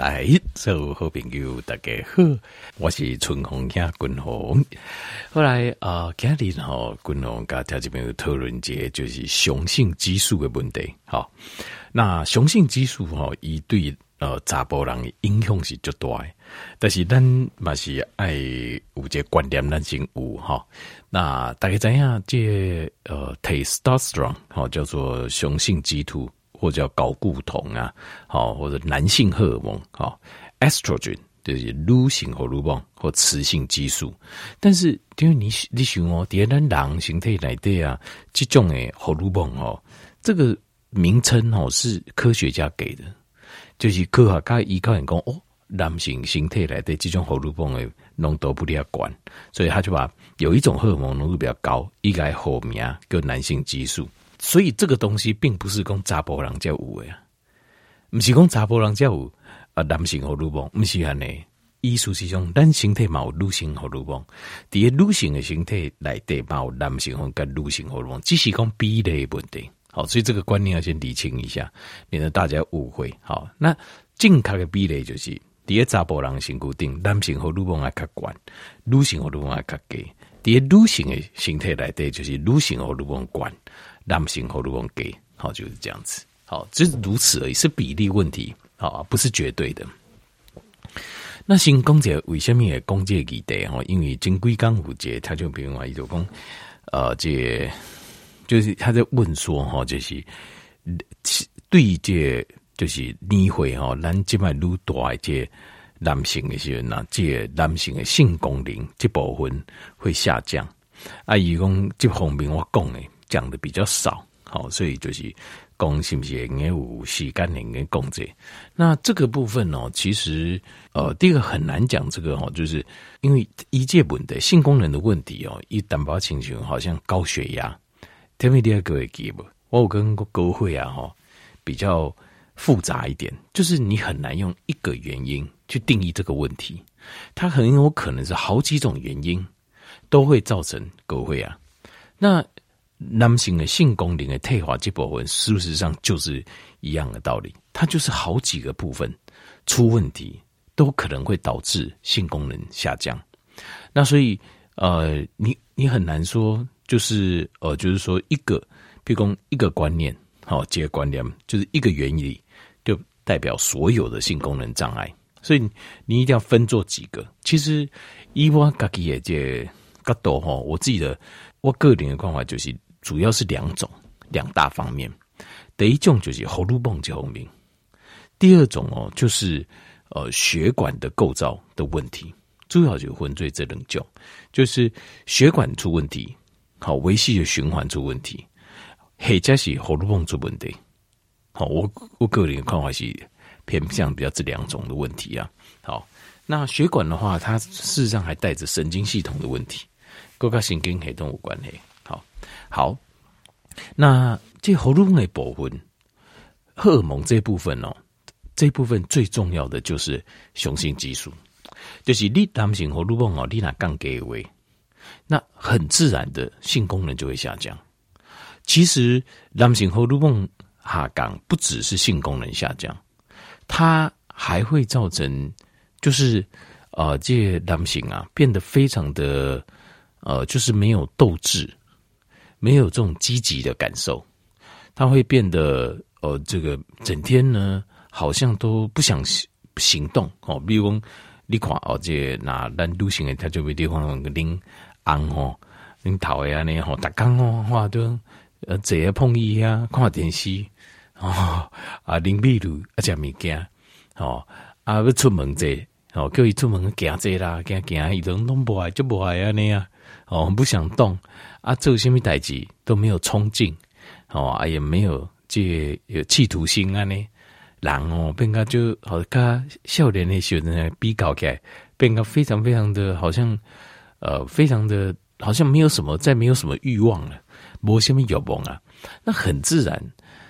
来，所有好朋友大家好，我是春风兄君红。后来啊、呃，今日吼君红跟条这边讨论节，就是雄性激素的问题。好，那雄性激素吼，伊对呃查甫人影响是最大的，但是咱嘛是爱有这观点，咱先有哈。那大家知影这呃 testosterone 好叫做雄性激素。或者叫睾固酮啊，好，或者男性荷尔蒙，好，estrogen 就是女性荷尔蒙或雌性激素。但是，因为你你想哦，第二单狼形态来对啊，这种诶荷尔蒙哦，这个名称哦是科学家给的，就是科学家依靠人讲哦，男性形态来对这种荷尔蒙诶浓度不了管，所以他就把有一种荷尔蒙浓度比较高，一个好名叫男性激素。所以这个东西并不是讲查甫人才有的呀，不是讲查甫人才有啊，男性荷尔蒙不是安尼，意思是讲咱身体嘛有女性荷尔蒙，第一女性的身体来对嘛有男性和跟女性荷尔蒙，只是讲比例问题。好，所以这个观念要先理清一下，免得大家误会。好，那正确的比例就是第一查甫人身固定，男性荷尔蒙爱较悬，女性荷尔蒙爱较低。第一女性的身体来对就是女性荷尔蒙悬。男性荷尔蒙给好就是这样子，好，只是如此而已，是比例问题，好，不是绝对的。那新公姐为什么也公借给的哦？因为金龟刚五节，他就比如话一种公，呃，这就是他在问说哈，就是对这就是你会哈，咱这么愈大这男性的些人呐，这男性的性功能这部分会下降啊，伊讲这方面我讲诶。讲的比较少，好，所以就是讲是不是应该有时间应该讲这。那这个部分哦，其实呃，第一个很难讲这个哦，就是因为一介本的性功能的问题哦，一担保情形好像高血压，特别第二个给不，我跟各位啊哈比较复杂一点，就是你很难用一个原因去定义这个问题，它很有可能是好几种原因都会造成各位啊，那。男性的性功能的退化这部分，事实上就是一样的道理，它就是好几个部分出问题，都可能会导致性功能下降。那所以，呃，你你很难说，就是呃，就是说一个，譬如说一个观念，好，这个观念就是一个原理，就代表所有的性功能障碍。所以你一定要分做几个。其实，以我自己的这角度哈，我自己的我个人的看法就是。主要是两种两大方面，第一种就是喉咙泵这方面，第二种哦就是呃血管的构造的问题，主要就分做这两种，就是血管出问题，好维系的循环出问题，或者是荷尔蒙出问题，好我我个人的看法是偏向比较这两种的问题啊。好，那血管的话，它事实上还带着神经系统的问题，各个神经系统有关系。好好，那这荷尔蒙的部分，荷尔蒙这部分哦，这部分最重要的就是雄性激素，就是你男性荷尔蒙哦，你那降低位，那很自然的性功能就会下降。其实男性荷尔蒙下降不只是性功能下降，它还会造成就是呃，这男性啊变得非常的呃，就是没有斗志。没有这种积极的感受，他会变得呃，这个整天呢，好像都不想行动哦。比如讲，你看哦，这那咱女性的，他就会地方个拎红哦，拎头呀那吼，打工哦，话都呃，坐下碰一下，看电视哦，啊，拎秘鲁啊，食物件哦，啊，要出门这哦，叫伊出门行这啦，行行伊都拢不爱就不爱啊那样哦，不想动。啊，做什么代志都没有冲劲，哦，啊，也没有这有企图心啊呢。人哦，变个就好，跟少年的时候比较起来，变个非常非常的，好像呃，非常的，好像没有什么，再没有什么欲望了，没什么欲望啊。那很自然，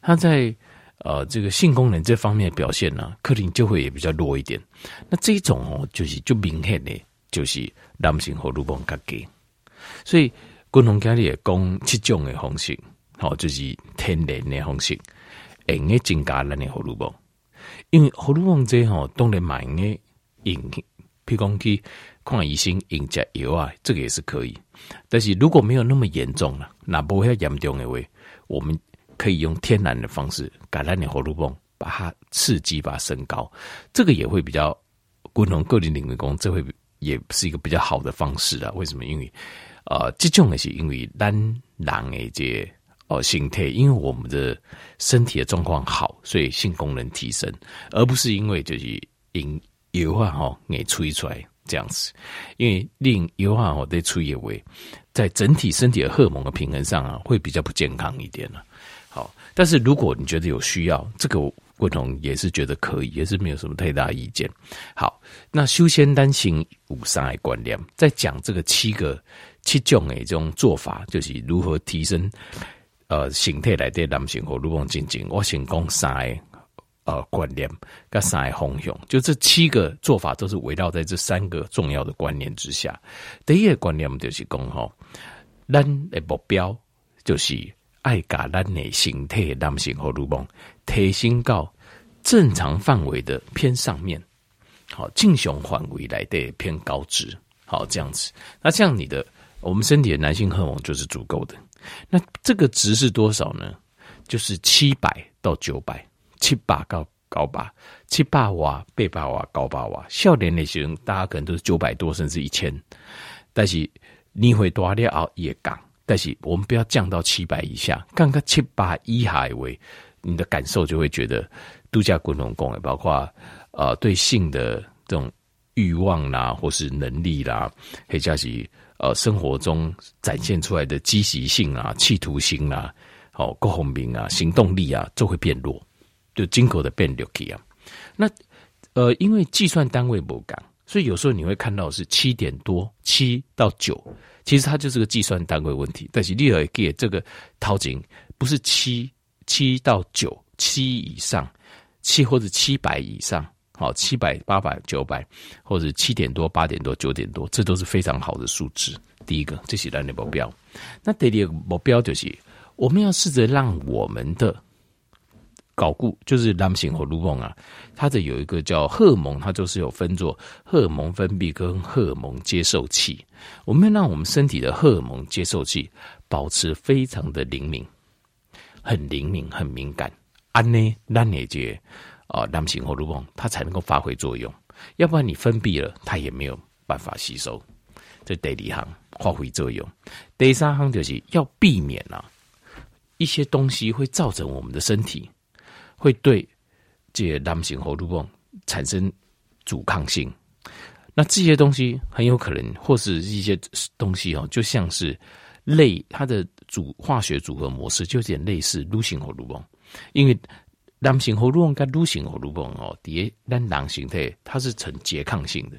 他在呃这个性功能这方面表现呢，可能就会也比较弱一点。那这种哦，就是就明显的，就是男性荷尔蒙较低，所以。共同家里也讲七种的方式，好，就是天然的方式，用来增加咱的荷尔蒙。因为荷尔蒙这吼当然蛮诶引，譬如讲去看医生用食药啊，这个也是可以。但是如果没有那么严重了，那不会严重的话，我们可以用天然的方式，改善你荷尔蒙，把它刺激，把它升高，这个也会比较，共同个人领域工，这会也是一个比较好的方式啊。为什么？因为，呃，这种的是因为单人的这哦形态，因为我们的身体的状况好，所以性功能提升，而不是因为就是因油啊哈给吹出来这样子。因为令油啊哈在吹也会在整体身体的荷尔蒙的平衡上啊，会比较不健康一点了。好，但是如果你觉得有需要，这个。不同也是觉得可以，也是没有什么太大意见。好，那修仙丹行五三的观念，在讲这个七个七种诶这种做法，就是如何提升呃形态来对男性和女性进行。我先讲三个呃观念，跟三个方向，就这七个做法都是围绕在这三个重要的观念之下。第一个观念就是讲吼，咱的目标就是。爱把咱的形态男性和女性提升到正常范围的偏上面，好，正常范围来的偏高值，好，这样子。那这样你的我们身体的男性荷尔蒙就是足够的。那这个值是多少呢？就是七百到九百，七百到九百，七百瓦、八八瓦、九百瓦。少年那些人，大家可能都是九百多，甚至一千。但是你会多了也讲。但是我们不要降到七百以下，刚刚七百以下为，你的感受就会觉得度假滚龙宫，包括呃对性的这种欲望啦，或是能力啦，可以加起呃生活中展现出来的积极性啊、企图心啊、好够红明啊、行动力啊，就会变弱，就经过的变弱去啊。那呃，因为计算单位不讲，所以有时候你会看到是七点多，七到九。其实它就是个计算单位问题，但是你要给这个套景不是七七到九七以上，七或者七百以上，好七百八百九百或者七点多八点多九点多，这都是非常好的数值。第一个，这是咱的目标。那第二个目标就是我们要试着让我们的。睾固就是男性和女性啊，它的有一个叫荷尔蒙，它就是有分作荷尔蒙分泌跟荷尔蒙接受器。我们要让我们身体的荷尔蒙接受器保持非常的灵敏，很灵敏，很敏感。安呢，那哪节啊，男性和女性它才能够发挥作用。要不然你分泌了，它也没有办法吸收。这第二行发挥作用。第三行就是要避免啊一些东西会造成我们的身体。会对这些男性和女性产生阻抗性，那这些东西很有可能，或是一些东西哦，就像是类它的组化学组合模式，就有点类似女性和女性，因为男性荷尔蒙跟女性荷尔蒙哦，第一，咱男性体它是呈拮抗性的。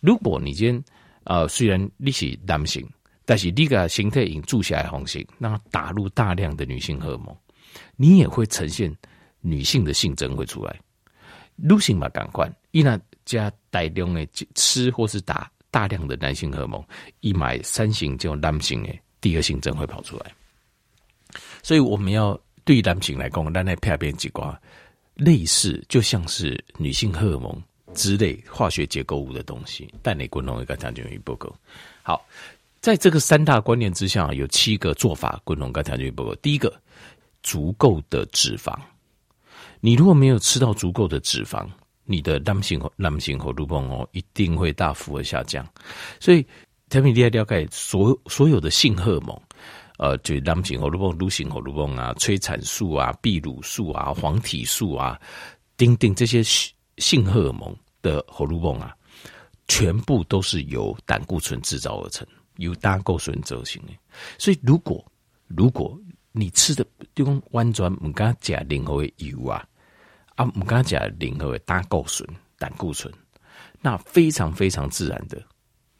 如果你今天呃，虽然你是男性，但是你个形态已经注下来红性，那打入大量的女性荷尔蒙，你也会呈现。女性的性征会出来，女性嘛，赶快一那加大量的吃或是打大量的男性荷尔蒙，一买三型就男性的第二性征会跑出来。所以我们要对男性来讲，咱来片边几挂类似，就像是女性荷尔蒙之类化学结构物的东西。但你滚龙一个条件不够好，在这个三大观念之下，有七个做法。滚龙跟条件不够，第一个足够的脂肪。你如果没有吃到足够的脂肪，你的男性和男性和女性哦，一定会大幅的下降。所以，特别你要了解所所有的性荷尔蒙，呃，就男性荷尔蒙、女性荷尔蒙啊，催产素啊、泌乳素啊、黄体素啊，等等这些性荷尔蒙的荷尔蒙啊，全部都是由胆固醇制造而成，由胆固醇造成的。所以，如果如果你吃的就讲完全唔敢食任何的油啊。啊，我们刚刚讲零和胆固醇，胆固醇，那非常非常自然的，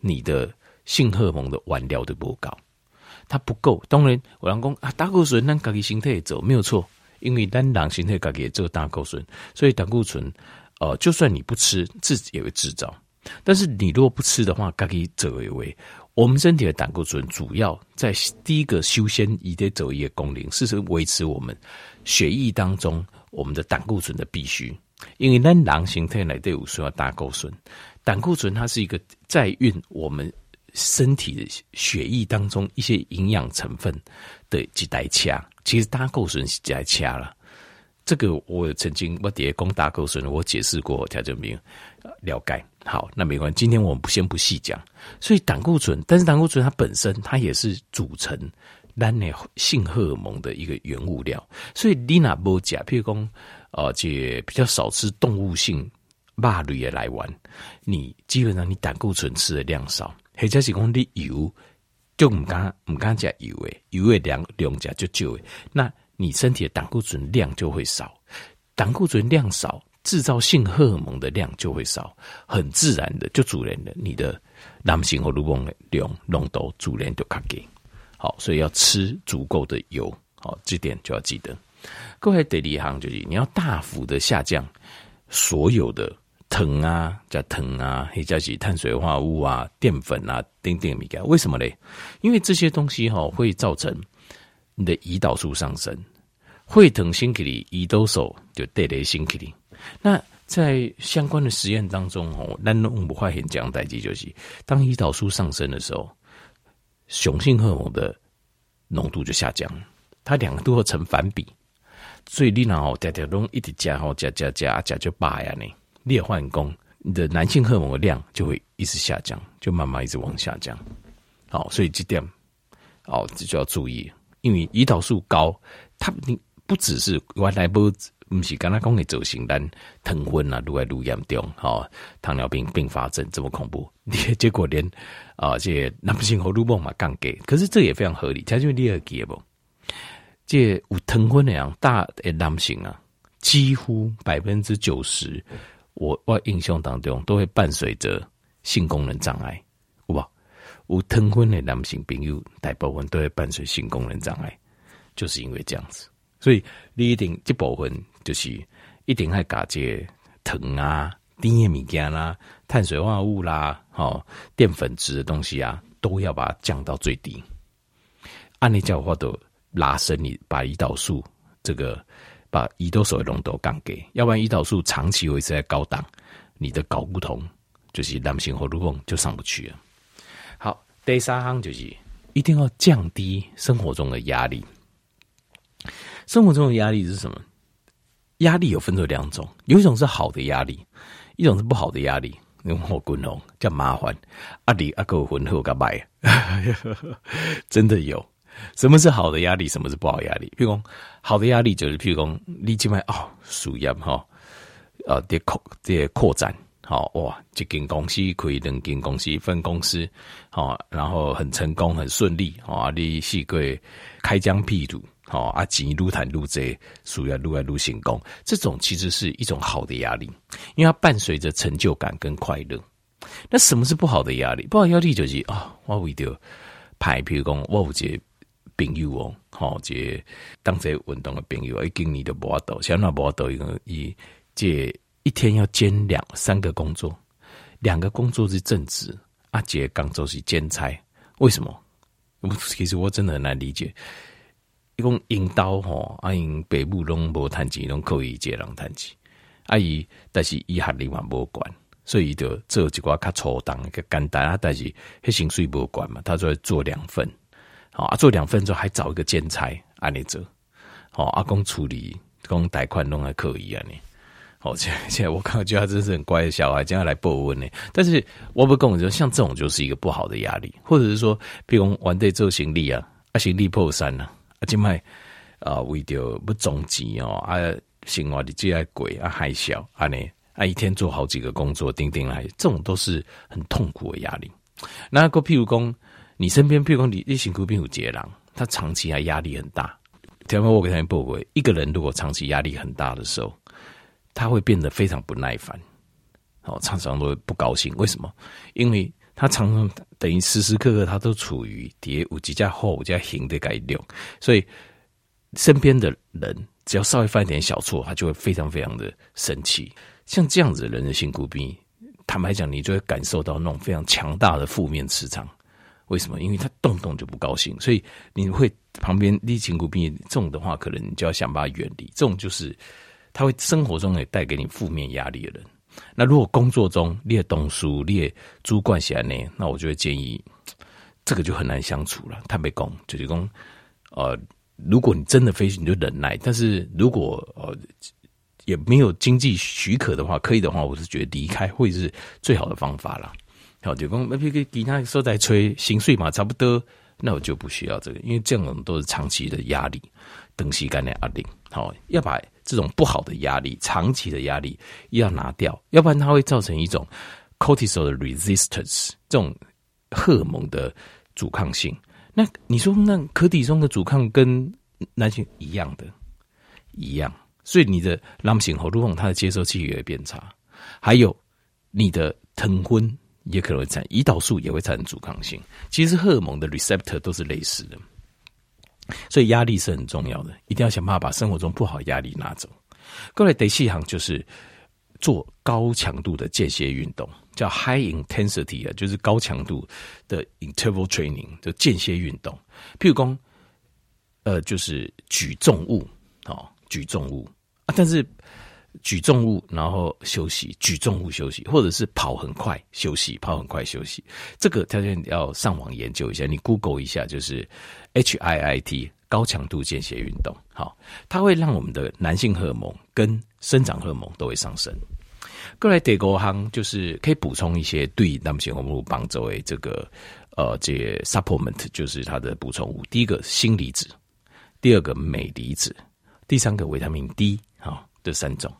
你的性荷尔蒙的原料都不高，它不够。当然，我老公啊，胆固醇咱自己身体走没有错，因为咱人身体自己也做胆固醇，所以胆固醇，呃，就算你不吃，自己也会制造。但是你如果不吃的话，自己走为为，我们身体的胆固醇主要在第一个修仙一的走一个功能，是维持我们血液当中。我们的胆固醇的必须，因为咱人形态内底有需要胆固醇，胆固醇它是一个载运我们身体的血液当中一些营养成分的几代掐。其实胆固醇是一台车了。这个我曾经我底下讲胆固醇，我解释过，条件没有了解。好，那没关系，今天我们不先不细讲。所以胆固醇，但是胆固醇它本身它也是组成咱的性荷尔蒙的一个原物料。所以你那不假，譬如讲，呃，这比较少吃动物性肉类的来源，你基本上你胆固醇吃的量少，或者是讲你油就唔敢唔敢食油诶，油的量量加就少诶，那你身体的胆固醇量就会少，胆固醇量少。制造性荷尔蒙的量就会少，很自然的就自然的，你的男性荷尔蒙的量浓度自然就卡低。好，所以要吃足够的油，好，这点就要记得。各位第二行就是你要大幅的下降所有的糖啊、加糖啊、或者是碳水化合物啊、淀粉啊、等等米干。为什么嘞？因为这些东西哈会造成你的胰岛素上升，会疼心给你胰岛素就带来心给你。那在相关的实验当中，哦，咱拢不会很讲代志，就是当胰岛素上升的时候，雄性荷尔蒙的浓度就下降，它两个都会成反比，所以你然后条条拢一直加，吼加加加加就罢呀呢，裂换工，你的男性荷尔蒙的量就会一直下降，就慢慢一直往下降。好，所以这点，哦，这就要注意，因为胰岛素高，它你不只是原来不。不是刚才讲的走形单疼昏啊，越来越严重，哈，糖尿病并发症这么恐怖，你结果连啊，这男性荷尔蒙嘛降低，可是这也非常合理，它就是第二个不，这有疼昏的样大的男性啊，几乎百分之九十，我我印象当中都会伴随着性功能障碍，有吧？有疼昏的男性朋友大部分都会伴随性功能障碍，就是因为这样子。所以你一定这部分就是一定要加这糖啊、甜的物件啦、碳水化合物啦、哦、淀粉质的东西啊，都要把它降到最低。按你讲话都拉伸你，把胰岛素这个把胰岛素的浓度降低，要不然胰岛素长期维持在高档，你的睾固酮就是男性荷尔蒙就上不去了。好，第三项就是一定要降低生活中的压力。生活中的压力是什么？压力有分作两种，有一种是好的压力，一种是不好的压力。用火滚龙叫麻烦，阿里阿狗混合个拜，真的有。什么是好的压力？什么是不好压力？譬如讲，好的压力就是譬如讲，你今麦哦，事业哈，呃，这扩这扩展，好哇，一间公司可以两间公司分公司，好，然后很成功，很顺利，啊，你是个开疆辟土。好啊，钱愈谈愈多，事业愈来愈成功。这种其实是一种好的压力，因为它伴随着成就感跟快乐。那什么是不好的压力？不好压力就是啊，我为了拍，譬如讲，我有一个朋友哦，好，这当这运动的朋友，一经你都无法度，像那无法度一个，一这一天要兼两三个工作，两个工作是正职，啊，这工作是兼差，为什么？我其实我真的很难理解。伊讲引导吼，阿因爸母拢无趁钱，拢可以一个人趁钱。阿姨，但是伊学历嘛无管，所以伊就做一寡较粗重、较简单啊。但是迄薪水无管嘛，他就会做两份。好啊，做两份之后还找一个兼差安尼做。好，阿公处理讲贷款拢还可以安尼。好，现在现在我感觉他真是很乖的小孩，将要来报恩呢。但是我不跟我说，像这种就是一个不好的压力，或者是说，比如讲完对做行李啊，啊行李破产了。今麦啊，为着不总钱哦，啊，生活的最爱贵啊，还小啊呢，啊，一天做好几个工作，钉钉来，这种都是很痛苦的压力。那个譬如讲，你身边譬如讲，你你辛苦并有接人，他长期还压力很大。听说我给他们报过，一个人如果长期压力很大的时候，他会变得非常不耐烦，哦，常常都会不高兴。为什么？因为他常常等于时时刻刻他都处于跌五级加后加行的改六，所以身边的人只要稍微犯一点小错，他就会非常非常的生气。像这样子的人的性孤僻，坦白讲，你就会感受到那种非常强大的负面磁场。为什么？因为他动不动就不高兴，所以你会旁边立情骨病这种的话，可能你就要想办法远离。这种就是他会生活中也带给你负面压力的人。那如果工作中列东书列主管起来呢，那我就会建议，这个就很难相处了。他没讲，就是讲，呃，如果你真的非你就忍耐，但是如果呃也没有经济许可的话，可以的话，我是觉得离开会是最好的方法了。好，就讲那譬如其他说在催薪水嘛，差不多，那我就不需要这个，因为这种都是长期的压力，等时间的压力。好，要把。这种不好的压力，长期的压力要拿掉，要不然它会造成一种 cortisol 的 resistance，这种荷尔蒙的阻抗性。那你说，那可体中的阻抗跟男性一样的，一样，所以你的男性荷尔蒙它的接收器也会变差，还有你的疼昏也可能会产，胰岛素也会产生阻抗性。其实荷尔蒙的 receptor 都是类似的。所以压力是很重要的，一定要想办法把生活中不好压力拿走。各位第四行就是做高强度的间歇运动，叫 high intensity 啊，就是高强度的 interval training，就间歇运动。譬如说，呃，就是举重物，哦，举重物啊，但是。举重物，然后休息；举重物休息，或者是跑很快休息，跑很快休息。这个条件要上网研究一下，你 Google 一下，就是 HIIT 高强度间歇运动。好，它会让我们的男性荷尔蒙跟生长荷尔蒙都会上升。过来德国行就是可以补充一些对男性荷尔蒙帮助的这个呃，这 supplement 就是它的补充物。第一个锌离子，第二个镁离子，第三个维他命 D。这三种，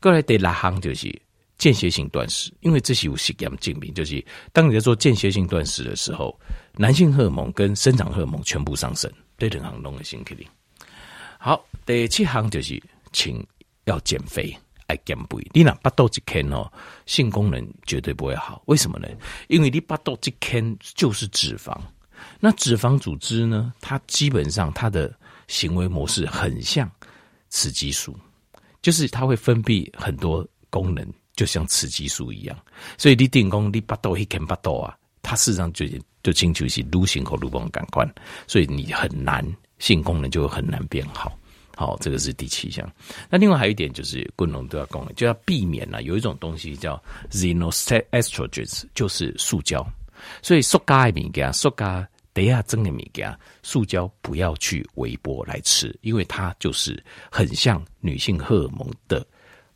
过来第六行就是间歇性断食，因为这是有实验证明，就是当你在做间歇性断食的时候，男性荷尔蒙跟生长荷尔蒙全部上升，对两项拢会先肯定。好，第七行就是请要减肥，爱减肥。你那巴肚一坑哦，性功能绝对不会好。为什么呢？因为你巴肚一坑就是脂肪，那脂肪组织呢，它基本上它的行为模式很像雌激素。就是它会分泌很多功能，就像雌激素一样。所以你定功你巴豆一肯巴豆啊，它事实上就就清楚是撸性和撸光感官，所以你很难性功能就很难变好。好，这个是第七项。那另外还有一点就是，功能都要功能，就要避免了、有一种东西叫 xenoestrogens，就是塑胶。所以塑胶的物件，塑胶。第一下，蒸的米给塑胶不要去微波来吃，因为它就是很像女性荷尔蒙的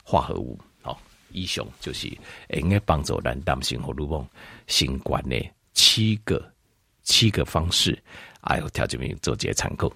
化合物。好，以上就是应该帮助咱男性荷尔蒙新冠的七个七个方式，还有条件面做些参考。